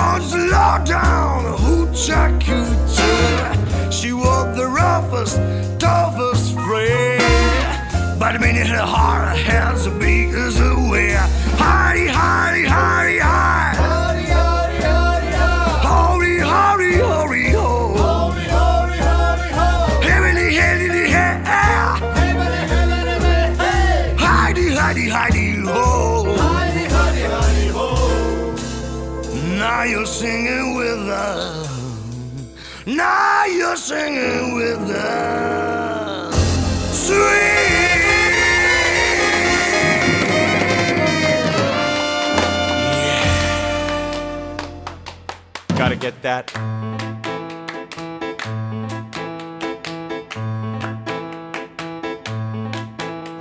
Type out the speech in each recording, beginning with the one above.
was low down, hoocha coocha. She was the roughest, toughest friend. But I mean, her heart has a big as a way. Now you're singing with us. Sweet. Gotta get that.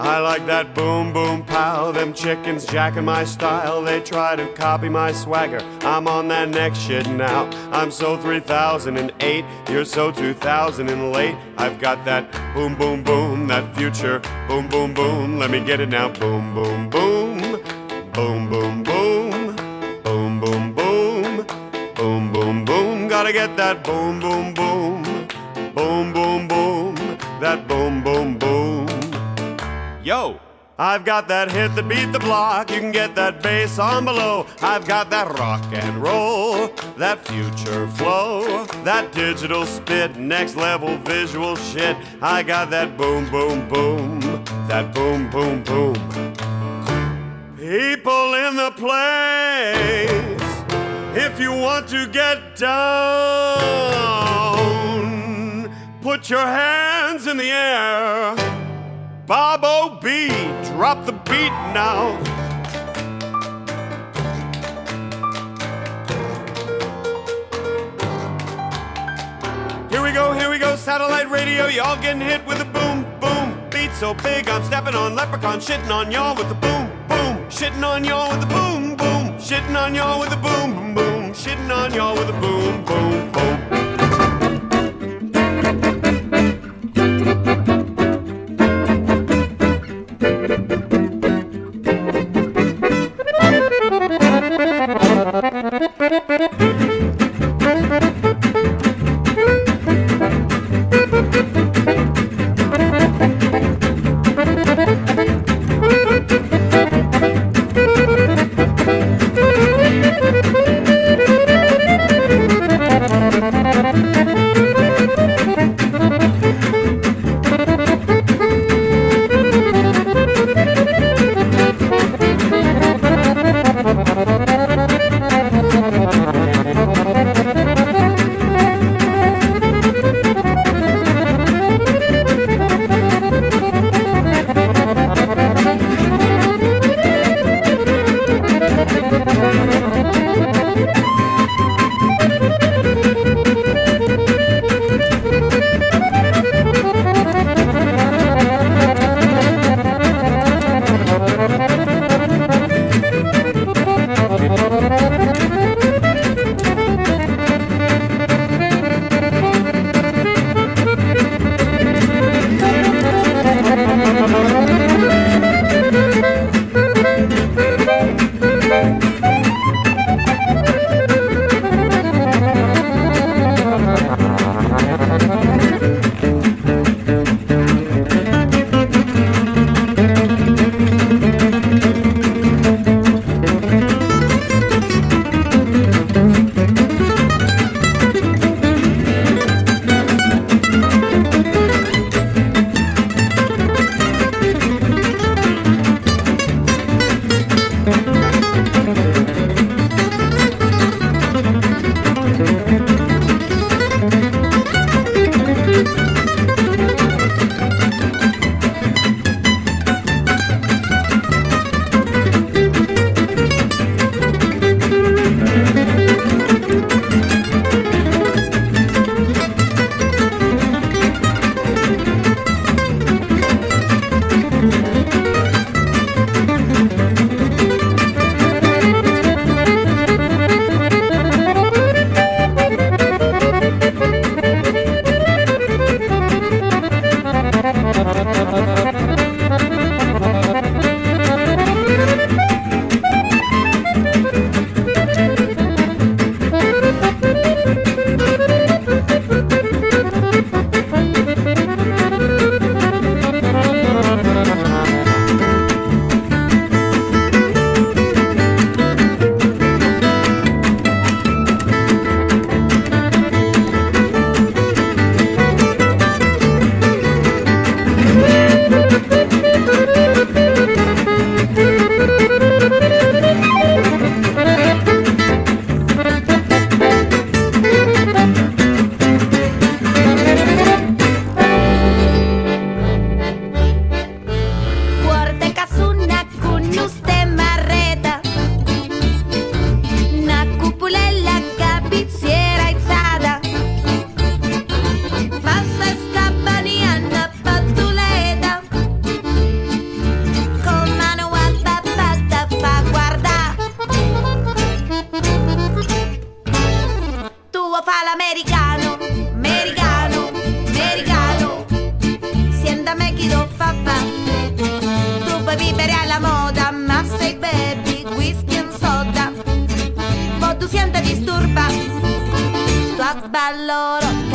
I like that boom boom pow. Them chickens jacking my style. They try to copy my swagger. I'm on that next shit now. I'm so 3008. You're so 2000 and late. I've got that boom boom boom. That future boom boom boom. Let me get it now. Boom boom boom. Boom boom boom. Boom boom boom. Boom boom boom. Gotta get that boom boom boom. Boom boom boom. That boom boom boom. Yo! I've got that hit that beat the block. You can get that bass on below. I've got that rock and roll, that future flow, that digital spit, next level visual shit. I got that boom, boom, boom, that boom, boom, boom. People in the place, if you want to get down, put your hands in the air. Bob O.B., drop the beat now. Here we go, here we go, satellite radio. Y'all getting hit with a boom, boom. Beat so big, I'm stepping on leprechaun, shitting on y'all with the boom, boom. Shitting on y'all with the boom, boom. Shitting on y'all with the boom, boom, boom. Shitting on y'all with the boom, boom, boom. turba, tu a balloro.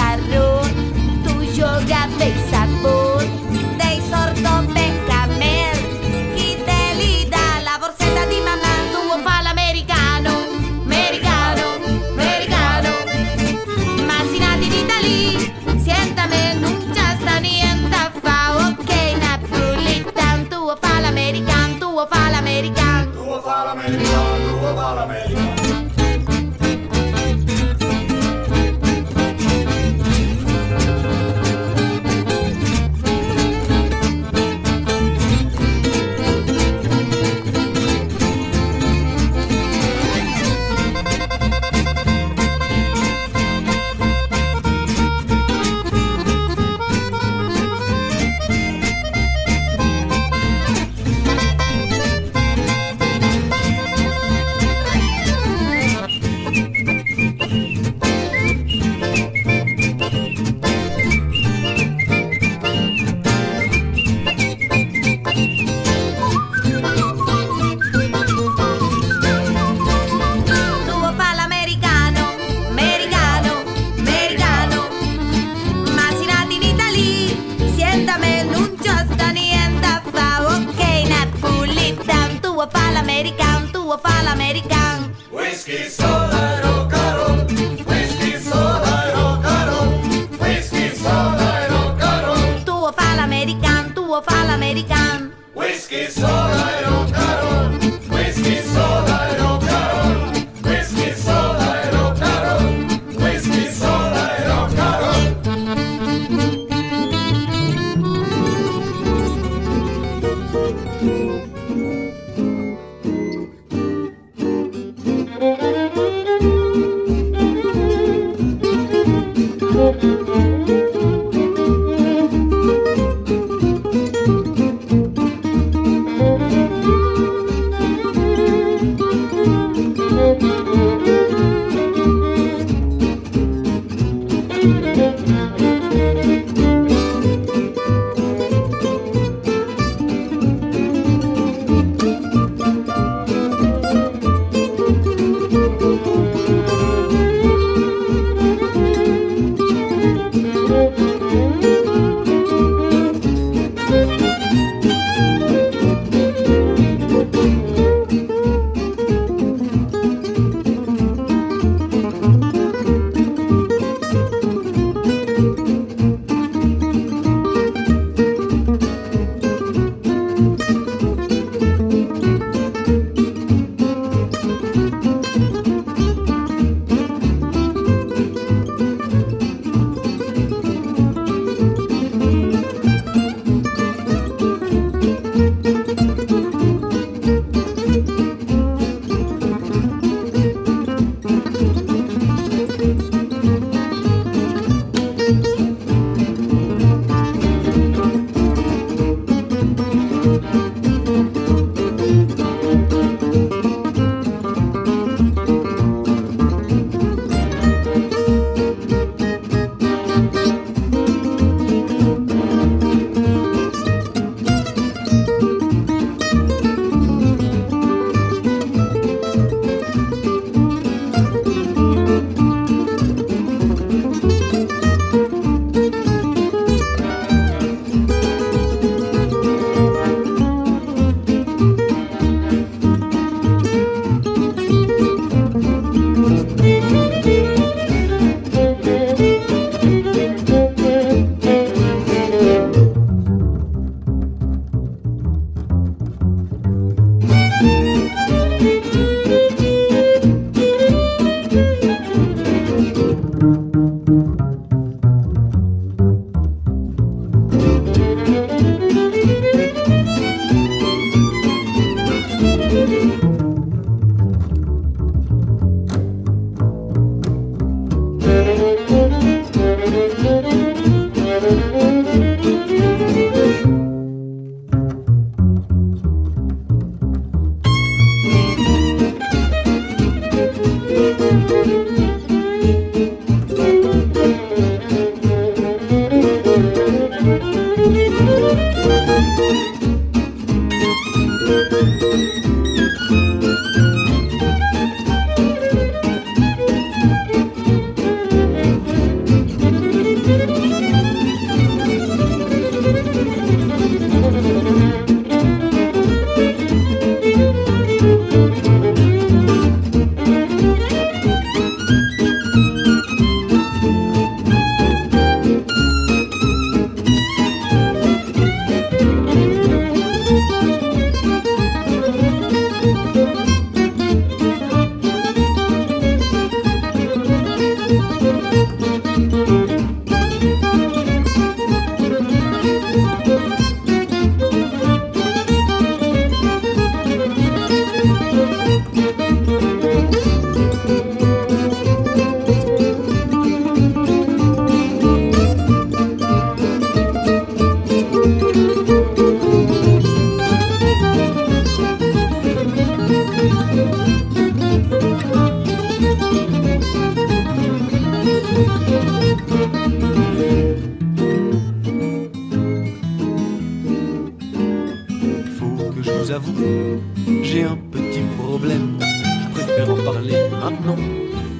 Préfère en parler maintenant,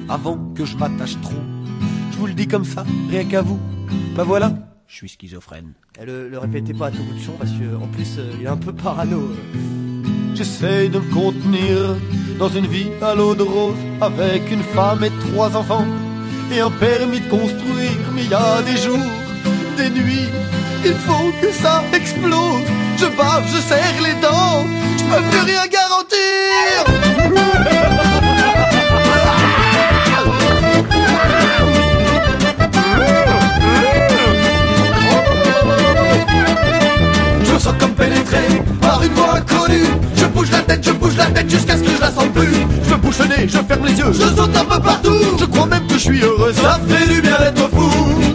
avant que je m'attache trop. Je vous le dis comme ça, rien qu'à vous. Bah voilà, je suis schizophrène. Eh, Le, le répétez pas à tout bout de champ parce que en plus euh, il est un peu parano. euh. J'essaye de me contenir dans une vie à l'eau de rose avec une femme et trois enfants et un permis de construire. Mais il y a des jours, des nuits, il faut que ça explose. Je bave, je serre les dents, je plus rien garantir. Me sens comme pénétré par une voix inconnue. Je bouge la tête, je bouge la tête jusqu'à ce que je la sente plus. Je bouge le nez, je ferme les yeux, je saute un peu partout. Je crois même que je suis heureux, ça fait du bien d'être fou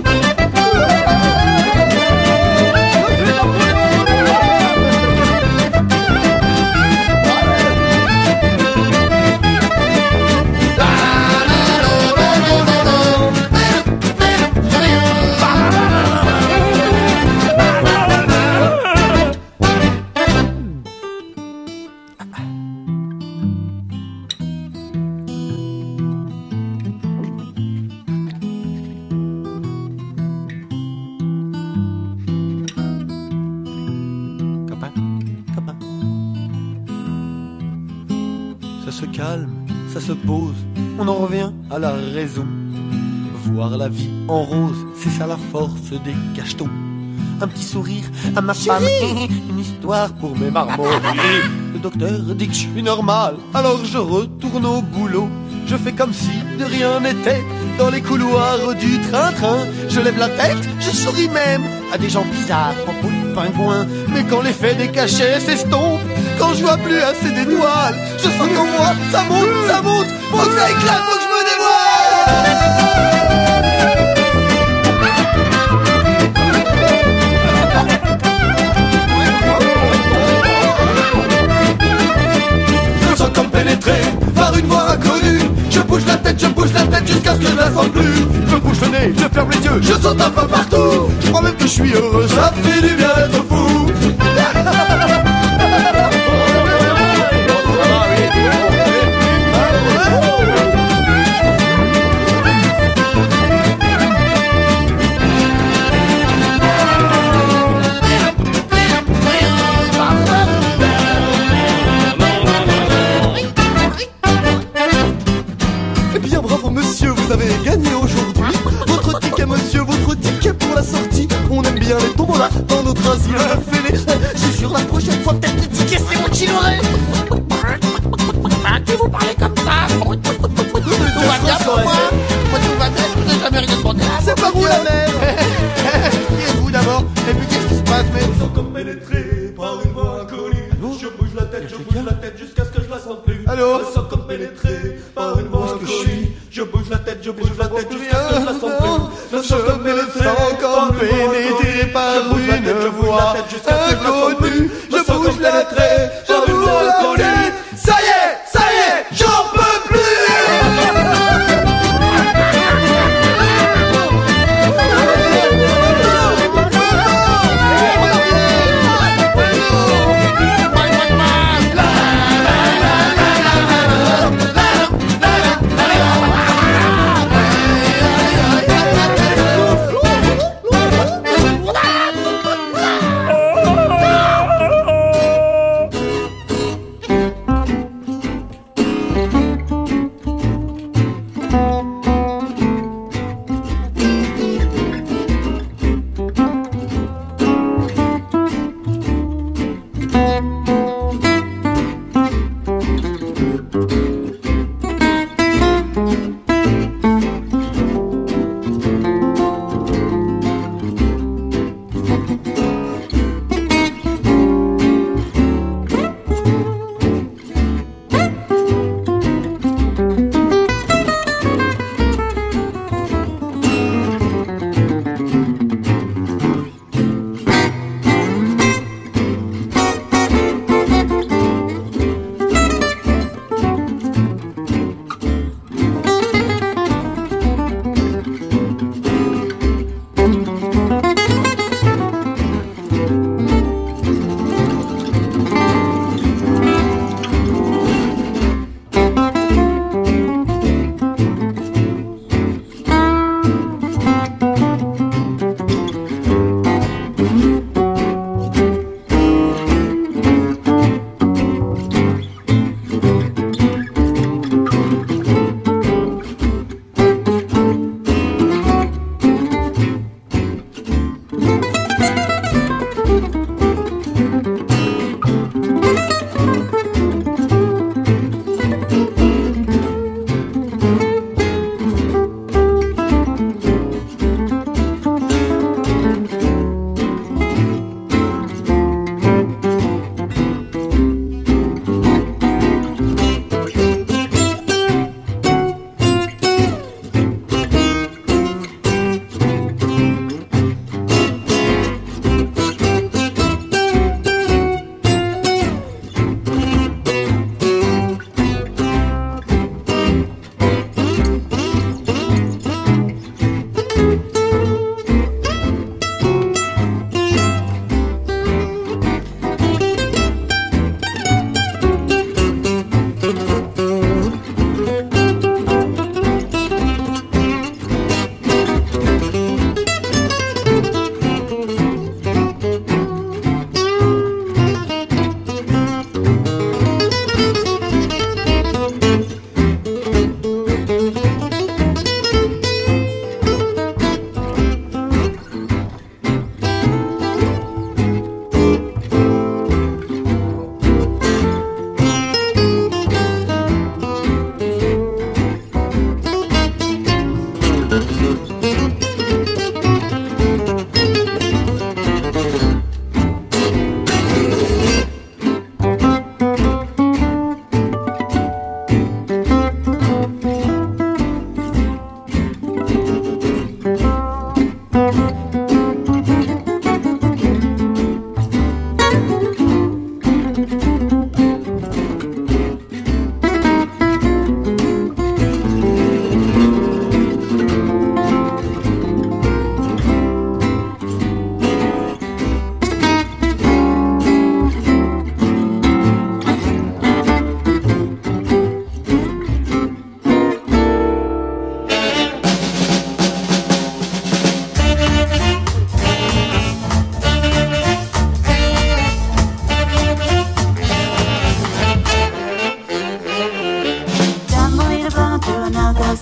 raison. Voir la vie en rose, c'est ça la force des cachetons. Un petit sourire à ma femme, une histoire pour mes marmots. Le docteur dit que je suis normal, alors je retourne au boulot. Je fais comme si de rien n'était dans les couloirs du train-train. Je lève la tête, je souris même à des gens bizarres, en pingouin. Mais quand l'effet des cachets s'estompe, quand je vois plus assez d'étoiles, je sens qu'en moi ça monte, ça monte, faut que ça éclate, faut que je jusqu'à ce que je la sente plus. Je bouge le nez, je ferme les yeux, je saute un peu partout. Je crois même que je suis heureux, ça fait du bien d'être fou se passe mais Ils sont comme pénétrés par une voix inconnue. Je bouge la tête, je bouge la tête jusqu'à ce que je la sente plus. Ils sont comme pénétrés par une voix inconnue. Je bouge la tête, je bouge la tête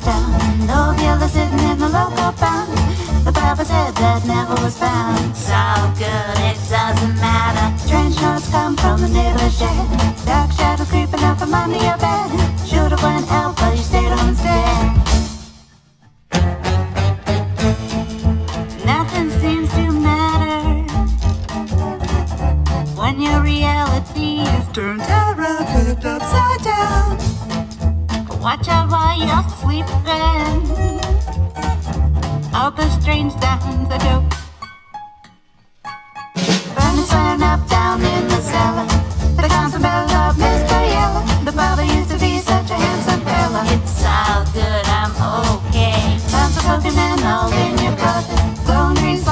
No dealer sitting in the local pound. The Bible said that never was found. So good, it doesn't matter. Strange notes come from the neighbor's shed. Dark shadows creeping up from under your bed. Should've went out. Watch sleep sleeping. All the strange sounds I do. Up down in the cellar. The of Mr. Yellow. The used to be such a handsome fella. It's all good, I'm okay. Bounce a all in your pocket. Lone trees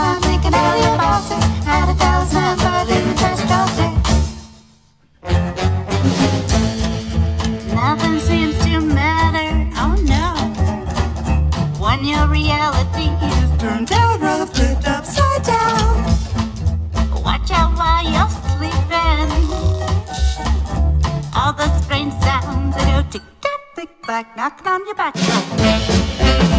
back knocking on your back door.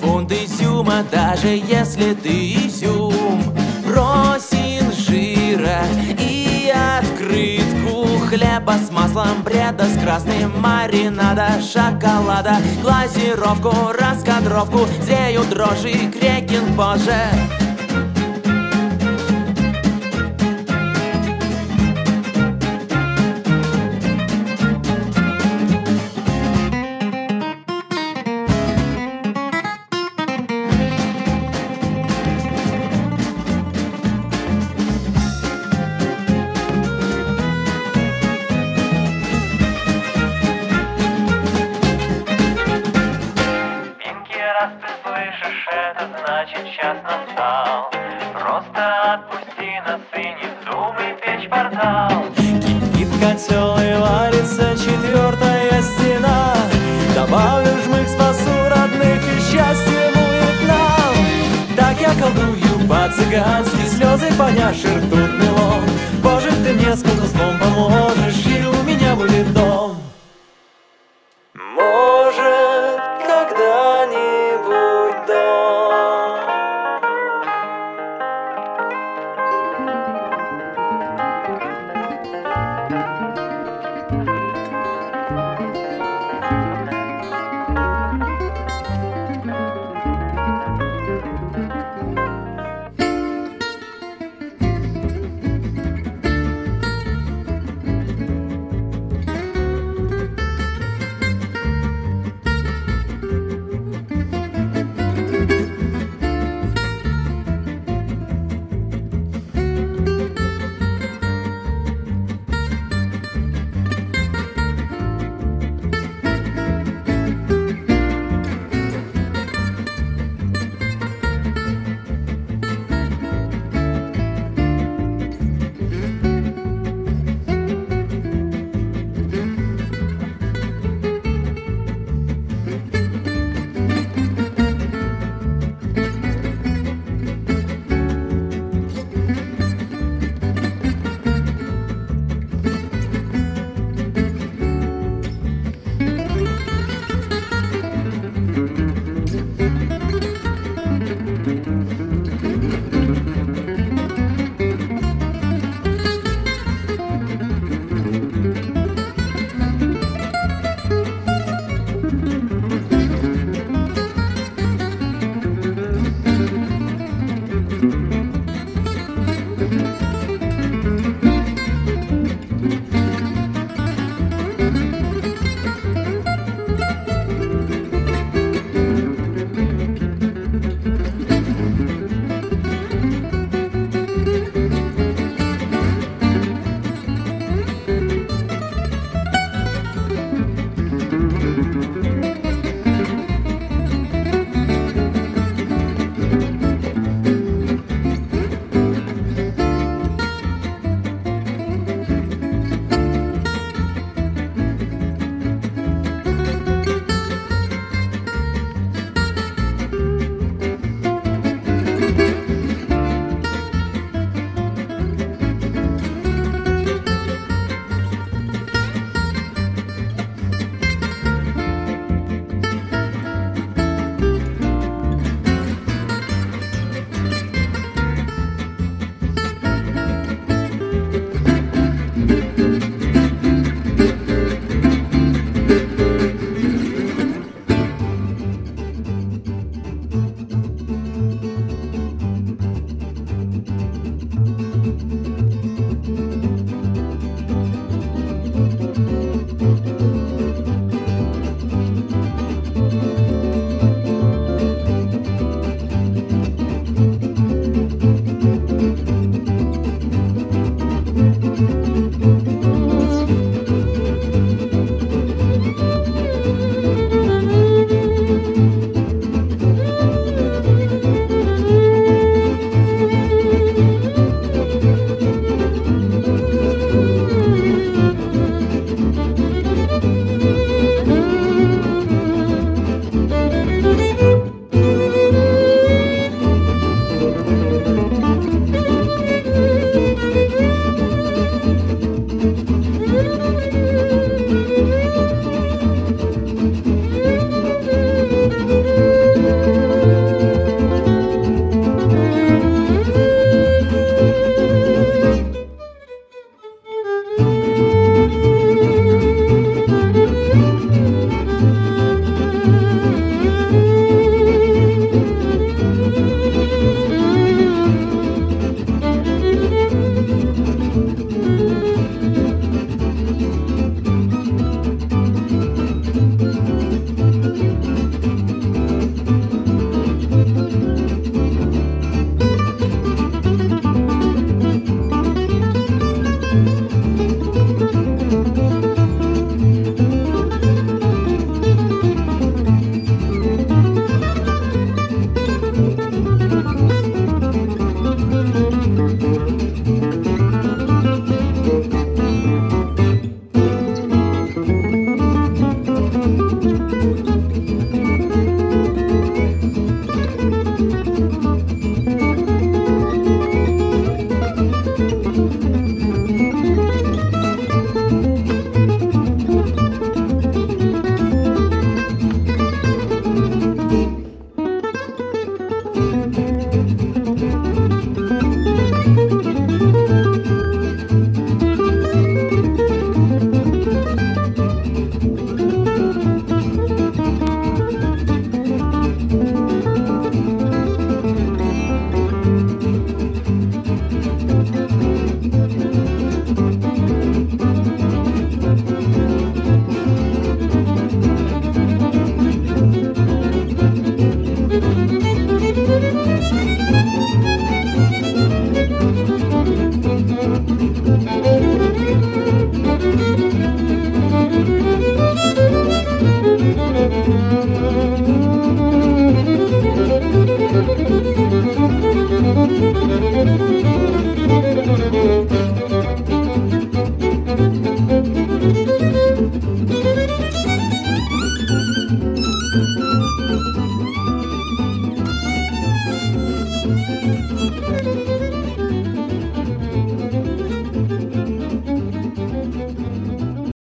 фунт изюма, даже если ты изюм. Просин жира и открытку Хлеба с маслом бреда, с красным маринада Шоколада, глазировку, раскадровку Зреют дрожжи, крекин, боже.